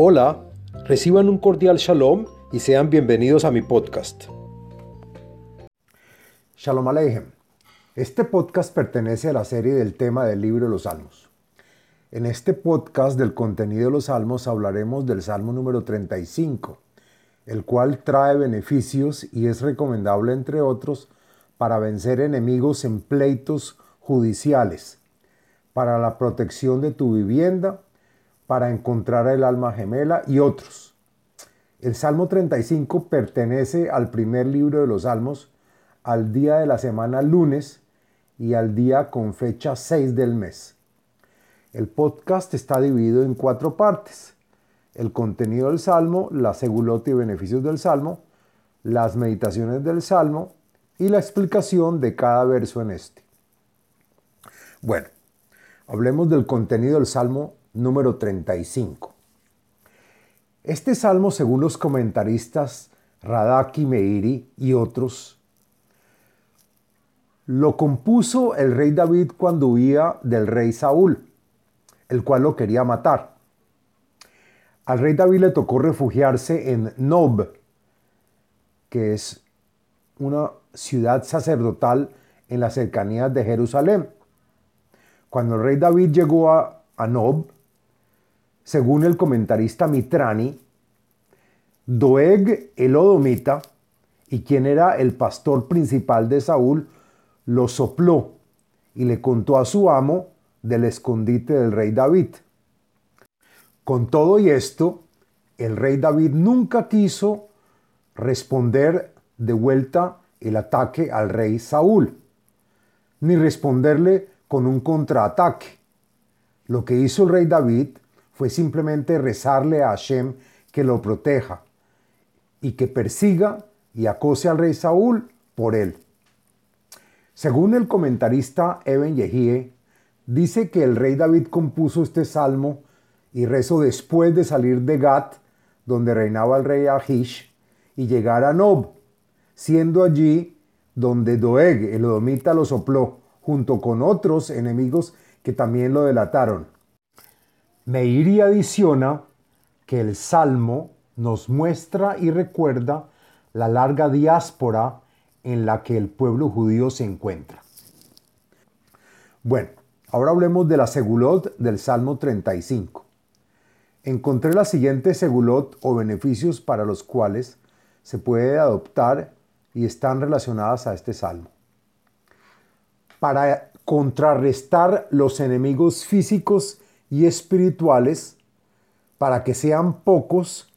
Hola, reciban un cordial shalom y sean bienvenidos a mi podcast. Shalom Aleichem. Este podcast pertenece a la serie del tema del libro de los Salmos. En este podcast del contenido de los Salmos hablaremos del Salmo número 35, el cual trae beneficios y es recomendable, entre otros, para vencer enemigos en pleitos judiciales, para la protección de tu vivienda, para encontrar el alma gemela y otros. El Salmo 35 pertenece al primer libro de los Salmos, al día de la semana lunes y al día con fecha 6 del mes. El podcast está dividido en cuatro partes. El contenido del Salmo, la segulota y beneficios del Salmo, las meditaciones del Salmo y la explicación de cada verso en este. Bueno, hablemos del contenido del Salmo número 35. Este salmo, según los comentaristas Radaki Meiri y otros, lo compuso el rey David cuando huía del rey Saúl, el cual lo quería matar. Al rey David le tocó refugiarse en Nob, que es una ciudad sacerdotal en las cercanías de Jerusalén. Cuando el rey David llegó a, a Nob, según el comentarista Mitrani, Doeg el Odomita, y quien era el pastor principal de Saúl, lo sopló y le contó a su amo del escondite del rey David. Con todo y esto, el rey David nunca quiso responder de vuelta el ataque al rey Saúl, ni responderle con un contraataque. Lo que hizo el rey David fue simplemente rezarle a Hashem que lo proteja y que persiga y acose al rey Saúl por él. Según el comentarista Eben Yehie, dice que el rey David compuso este salmo y rezó después de salir de Gat, donde reinaba el rey Ahish, y llegar a Nob, siendo allí donde Doeg, el odomita, lo sopló, junto con otros enemigos que también lo delataron. Meiri adiciona que el Salmo nos muestra y recuerda la larga diáspora en la que el pueblo judío se encuentra. Bueno, ahora hablemos de la segulot del Salmo 35. Encontré la siguiente segulot o beneficios para los cuales se puede adoptar y están relacionadas a este salmo. Para contrarrestar los enemigos físicos y espirituales para que sean pocos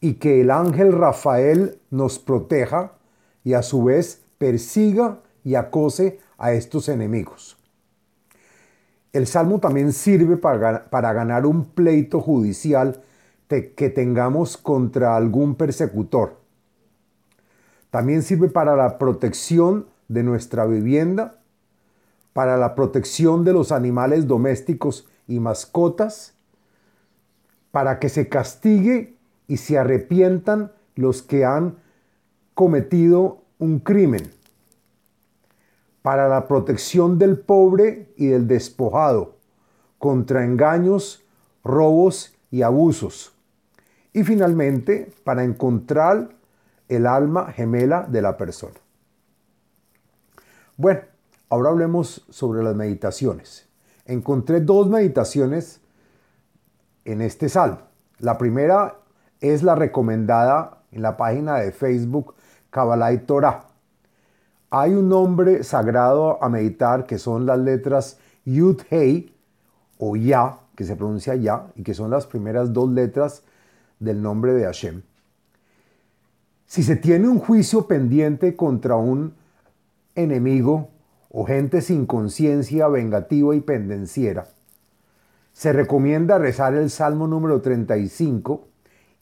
y que el ángel Rafael nos proteja y a su vez persiga y acose a estos enemigos. El salmo también sirve para, para ganar un pleito judicial que tengamos contra algún persecutor. También sirve para la protección de nuestra vivienda, para la protección de los animales domésticos y mascotas, para que se castigue y se arrepientan los que han cometido un crimen, para la protección del pobre y del despojado, contra engaños, robos y abusos, y finalmente para encontrar el alma gemela de la persona. Bueno, ahora hablemos sobre las meditaciones encontré dos meditaciones en este salmo. La primera es la recomendada en la página de Facebook Kabbalah y Torah. Hay un nombre sagrado a meditar que son las letras Yud Hei o Ya, que se pronuncia Ya, y que son las primeras dos letras del nombre de Hashem. Si se tiene un juicio pendiente contra un enemigo, o gente sin conciencia vengativa y pendenciera, se recomienda rezar el Salmo número 35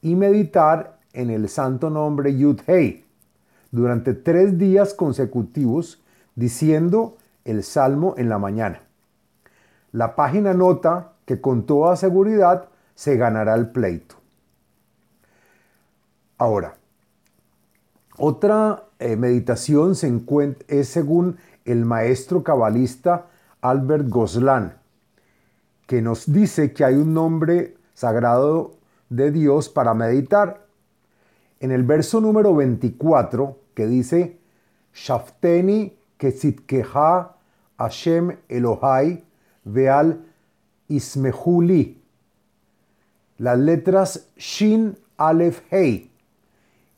y meditar en el santo nombre Yud Hei durante tres días consecutivos diciendo el Salmo en la mañana. La página nota que con toda seguridad se ganará el pleito. Ahora, otra eh, meditación es según el maestro cabalista Albert Goslan, que nos dice que hay un nombre sagrado de Dios para meditar. En el verso número 24, que dice, Shafteni ketzitkeha Hashem Elohai veal ismehuli. Las letras Shin Aleph Hei,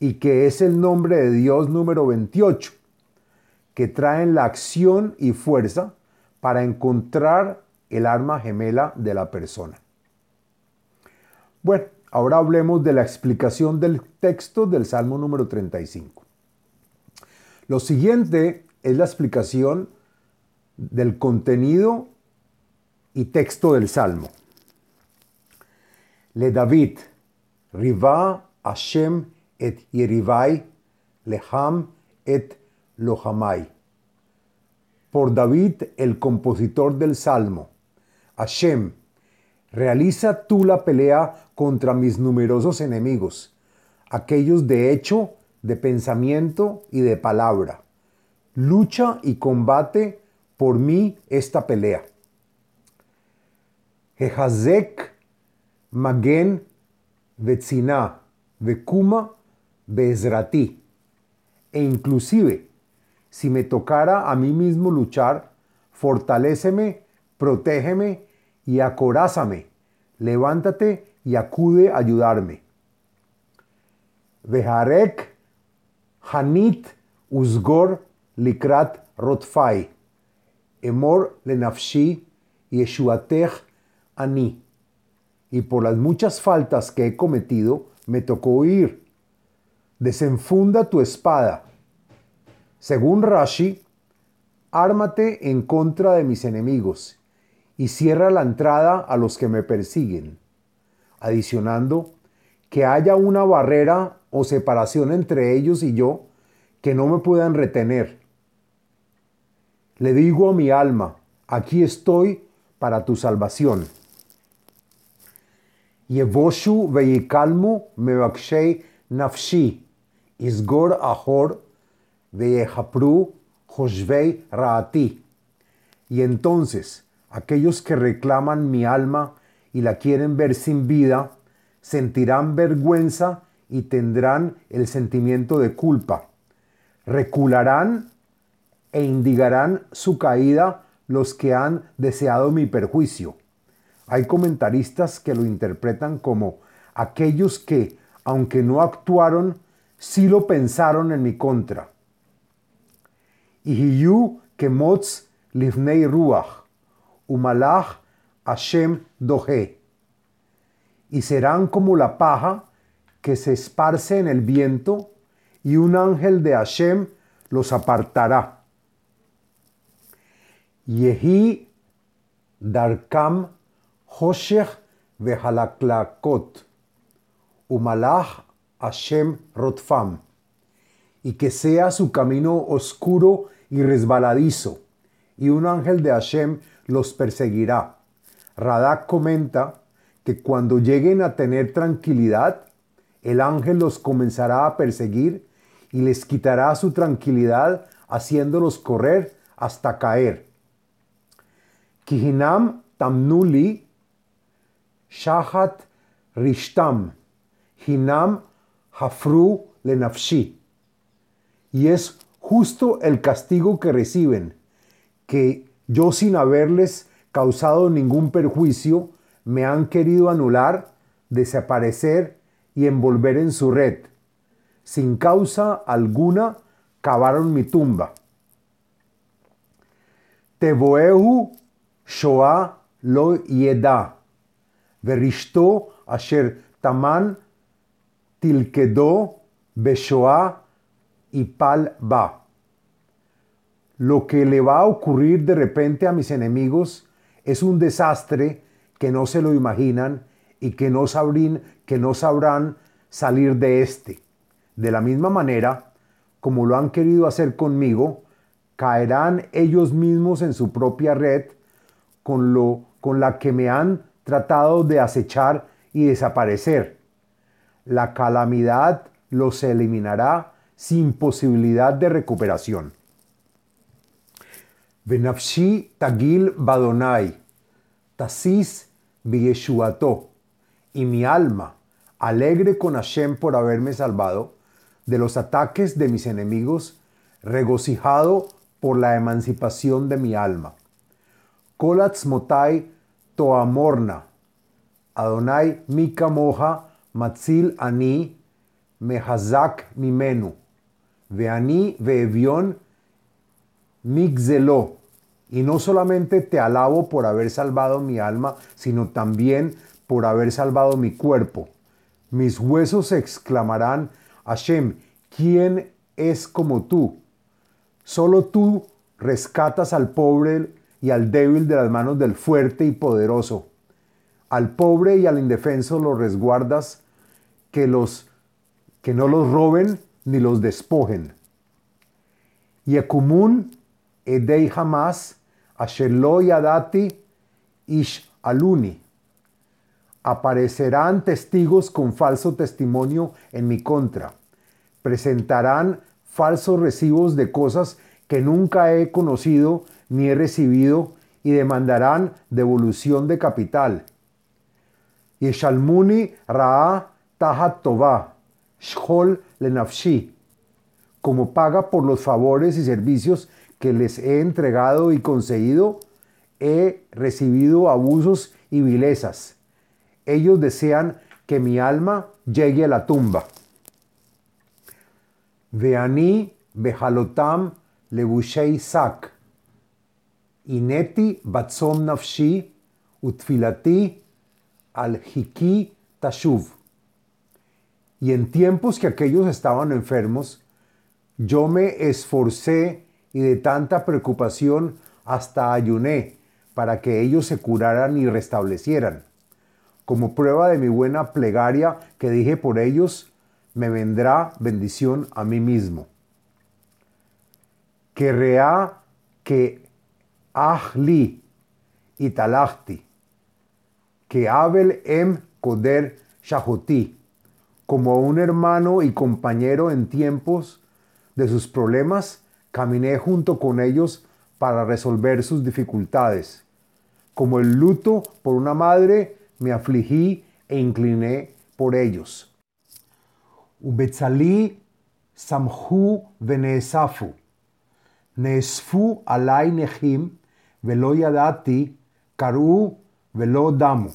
y que es el nombre de Dios número 28, que traen la acción y fuerza para encontrar el arma gemela de la persona. Bueno, ahora hablemos de la explicación del texto del Salmo número 35. Lo siguiente es la explicación del contenido y texto del Salmo. Le David, Riva Hashem et Yerivai, Leham et Lohamai. Por David, el compositor del Salmo. Hashem, realiza tú la pelea contra mis numerosos enemigos, aquellos de hecho, de pensamiento y de palabra. Lucha y combate por mí esta pelea. Jehazek Magen Vetzina Vekuma Bezrati. E inclusive, si me tocara a mí mismo luchar, fortaléceme, protégeme y acorázame. Levántate y acude a ayudarme. Veharek Hanit Uzgor Likrat Rotfai. Emor Lenafshi Yeshuatech Ani. Y por las muchas faltas que he cometido, me tocó huir. Desenfunda tu espada. Según Rashi, ármate en contra de mis enemigos y cierra la entrada a los que me persiguen. Adicionando, que haya una barrera o separación entre ellos y yo que no me puedan retener. Le digo a mi alma, aquí estoy para tu salvación. Yevoshu mevakshei nafshi, isgor ahor veyehapru hoshvei raati. Y entonces aquellos que reclaman mi alma y la quieren ver sin vida, sentirán vergüenza y tendrán el sentimiento de culpa. Recularán e indigarán su caída los que han deseado mi perjuicio. Hay comentaristas que lo interpretan como aquellos que, aunque no actuaron, sí lo pensaron en mi contra. Ihiyu kemotz livnei ruach, umalach Hashem dohe. Y serán como la paja que se esparce en el viento, y un ángel de Hashem los apartará. Yehi darkam hoshech vehalaklakot, umalach Hashem rotfam, y que sea su camino oscuro y resbaladizo, y un ángel de Hashem los perseguirá. Radak comenta que cuando lleguen a tener tranquilidad, el ángel los comenzará a perseguir y les quitará su tranquilidad haciéndolos correr hasta caer. Kihinam tamnuli shahat rishtam hinam Y es justo el castigo que reciben, que yo sin haberles causado ningún perjuicio, me han querido anular, desaparecer y envolver en su red. Sin causa alguna, cavaron mi tumba. Teboehu shoah lo yeda, verishto asher taman tilkedo beshoah y pal ba. Lo que le va a ocurrir de repente a mis enemigos es un desastre que no se lo imaginan y que no, sabrín, que no sabrán salir de este. De la misma manera, como lo han querido hacer conmigo, caerán ellos mismos en su propia red con, lo, con la que me han tratado de acechar y desaparecer. La calamidad los eliminará sin posibilidad de recuperación. Benafshi tagil badonai, tasis y mi alma alegre con Hashem por haberme salvado de los ataques de mis enemigos, regocijado por la emancipación de mi alma. Kolatz motai toamorna, Adonai mika moja, matzil ani, mehazak mimenu, veani veevion migzelo. Y no solamente te alabo por haber salvado mi alma, sino también por haber salvado mi cuerpo. Mis huesos exclamarán, Hashem, ¿quién es como tú? Solo tú rescatas al pobre y al débil de las manos del fuerte y poderoso. Al pobre y al indefenso los resguardas, que, los, que no los roben ni los despojen. Yekumun edei jamás ashelo yadati ish aluni. Aparecerán testigos con falso testimonio en mi contra. Presentarán falsos recibos de cosas que nunca he conocido ni he recibido y demandarán devolución de capital. Yeshalmuni Ra'a Tahat Tová, Shol Lenafshi, como paga por los favores y servicios que les he entregado y conseguido, he recibido abusos y vilezas. Ellos desean que mi alma llegue a la tumba. Veani behalotam levushei sak. Ineti batzom nafshi utfilati al hiki tashuv. Y en tiempos que aquellos estaban enfermos, yo me esforcé y de tanta preocupación hasta ayuné para que ellos se curaran y restablecieran. Como prueba de mi buena plegaria que dije por ellos, me vendrá bendición a mí mismo. Que rea que ahli y talachti, que Abel em koder shahoti, como un hermano y compañero en tiempos de sus problemas, caminé junto con ellos para resolver sus dificultades. Como el luto por una madre, me afligí e incliné por ellos. Ubetzali samhu venesafu, nesfu alai nehim, velo karu velo damu.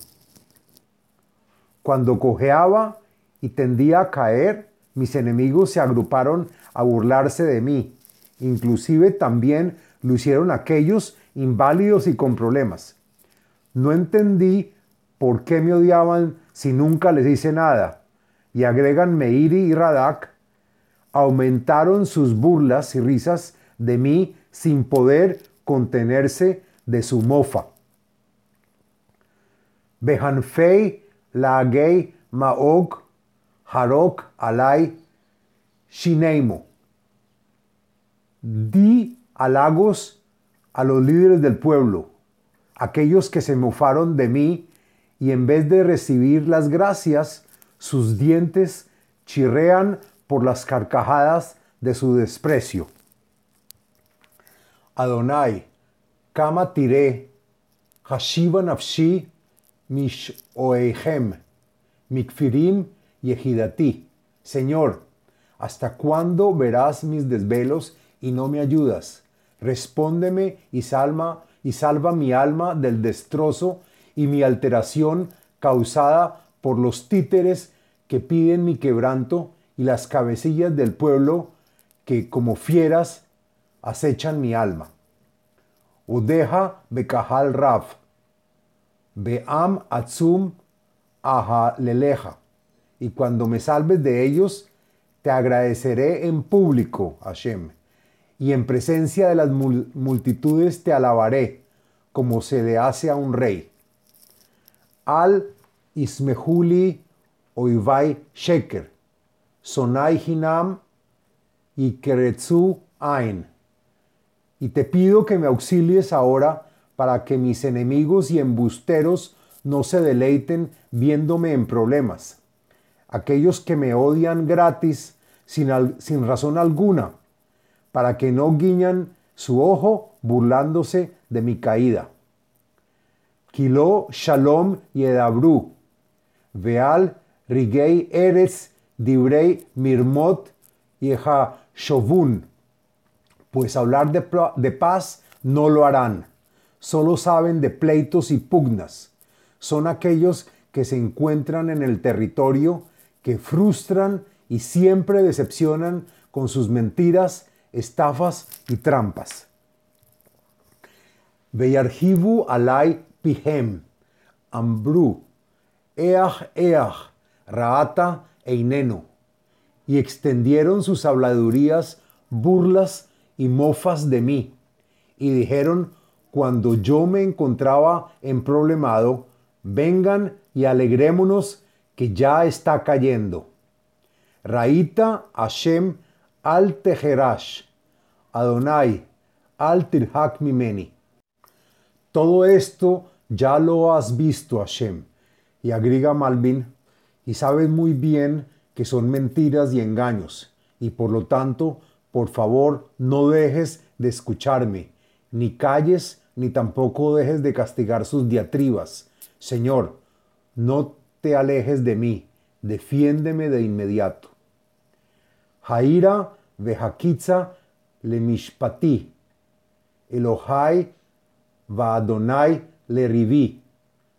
Cuando cojeaba y tendía a caer, mis enemigos se agruparon a burlarse de mí. Inclusive también lo hicieron aquellos inválidos y con problemas. No entendí por qué me odiaban si nunca les hice nada y agregan Meiri y Radak, aumentaron sus burlas y risas de mí sin poder contenerse de su mofa. Behanfei Laagei Maog Harok Alai Shineimo. Di halagos a los líderes del pueblo, aquellos que se mofaron de mí y en vez de recibir las gracias, sus dientes chirrean por las carcajadas de su desprecio. Adonai, kama tiré, hashiva nafshi, mish oehem, mikfirim yehidati. Señor, ¿hasta cuándo verás mis desvelos y no me ayudas? Respóndeme y salva, y salva mi alma del destrozo y mi alteración causada por los títeres que piden mi quebranto y las cabecillas del pueblo que como fieras acechan mi alma. Odeja bekahal rav, beam atzum aha leleja. Y cuando me salves de ellos, te agradeceré en público, Hashem, y en presencia de las multitudes te alabaré, como se le hace a un rey. Al Ismehuli Oivai Sheker, Sonai Hinam y Keretsu Ain. Y te pido que me auxilies ahora para que mis enemigos y embusteros no se deleiten viéndome en problemas. Aquellos que me odian gratis sin, sin razón alguna, para que no guiñan su ojo burlándose de mi caída. Kilo Shalom y Edabru, Veal Rigei Eretz, Dibrei Mirmot y Shovun, pues hablar de, de paz no lo harán. Solo saben de pleitos y pugnas. Son aquellos que se encuentran en el territorio, que frustran y siempre decepcionan con sus mentiras, estafas y trampas. Alai pihem, ambru, each each, raata eineno, y extendieron sus habladurías, burlas y mofas de mí, y dijeron, cuando yo me encontraba en problemado, vengan y alegrémonos que ya está cayendo. Raita Hashem al Teherash, Adonai al Tirhak Mimeni. Todo esto ya lo has visto, Hashem. Y agrega Malvin, y sabes muy bien que son mentiras y engaños, y por lo tanto, por favor, no dejes de escucharme, ni calles, ni tampoco dejes de castigar sus diatribas. Señor, no alejes de mí, defiéndeme de inmediato. Jaira vejakitza le mishpati, Elohai va Adonai le rivi.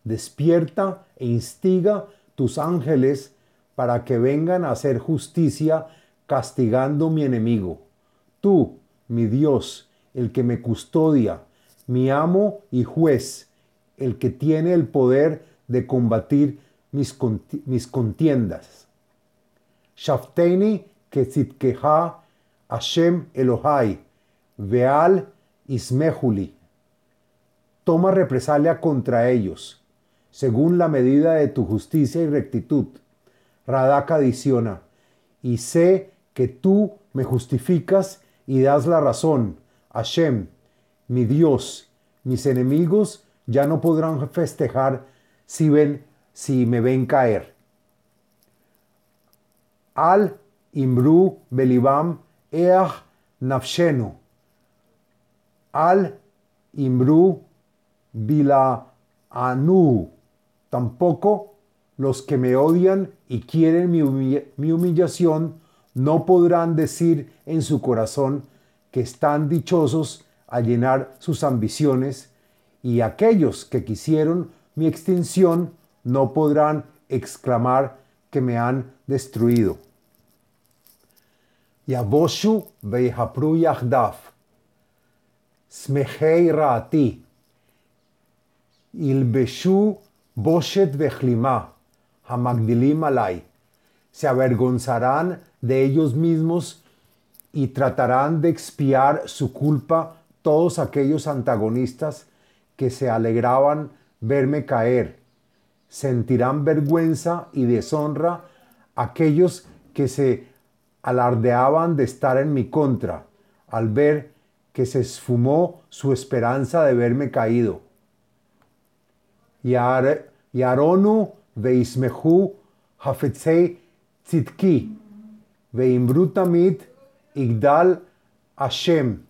Despierta e instiga tus ángeles para que vengan a hacer justicia castigando mi enemigo. Tú, mi Dios, el que me custodia, mi amo y juez, el que tiene el poder de combatir mis, mis contiendas. Shafteini ketzitkeha Hashem Elohai, Veal Ismehuli. Toma represalia contra ellos, según la medida de tu justicia y rectitud. Radak adiciona, y sé que tú me justificas y das la razón, Hashem, mi Dios, mis enemigos ya no podrán festejar si, ven, si me ven caer. Al Imru Belibam Each Nafshenu. Al Imru Bila Anu. Tampoco los que me odian y quieren mi, mi humillación no podrán decir en su corazón que están dichosos a llenar sus ambiciones y aquellos que quisieron mi extinción no podrán exclamar que me han destruido. Yaboshu veihapru yachdav, smechei raati, ilbeshu boshet vechlima, hamagdilim alai. Se avergonzarán de ellos mismos y tratarán de expiar su culpa todos aquellos antagonistas que se alegraban verme caer. Sentirán vergüenza y deshonra aquellos que se alardeaban de estar en mi contra al ver que se esfumó su esperanza de verme caído. Yaronu veismehu hafetzei tzitki veimbrutamit igdal Hashem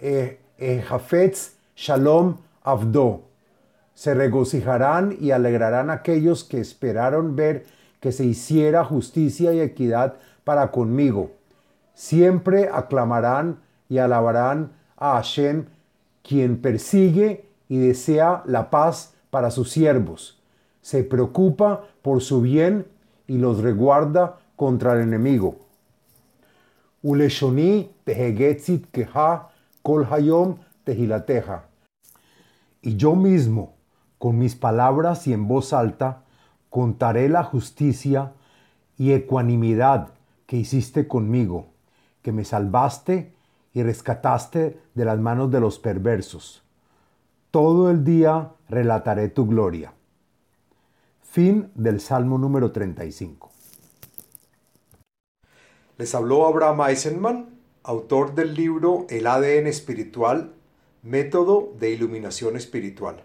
eh, Jafetz Shalom Avdo. Se regocijarán y alegrarán aquellos que esperaron ver que se hiciera justicia y equidad para conmigo. Siempre aclamarán y alabarán a Hashem, quien persigue y desea la paz para sus siervos. Se preocupa por su bien y los reguarda contra el enemigo. Y yo mismo, con mis palabras y en voz alta, contaré la justicia y ecuanimidad que hiciste conmigo, que me salvaste y rescataste de las manos de los perversos. Todo el día relataré tu gloria. Fin del Salmo número 35. Les habló Abraham Eisenman autor del libro El ADN espiritual, método de iluminación espiritual.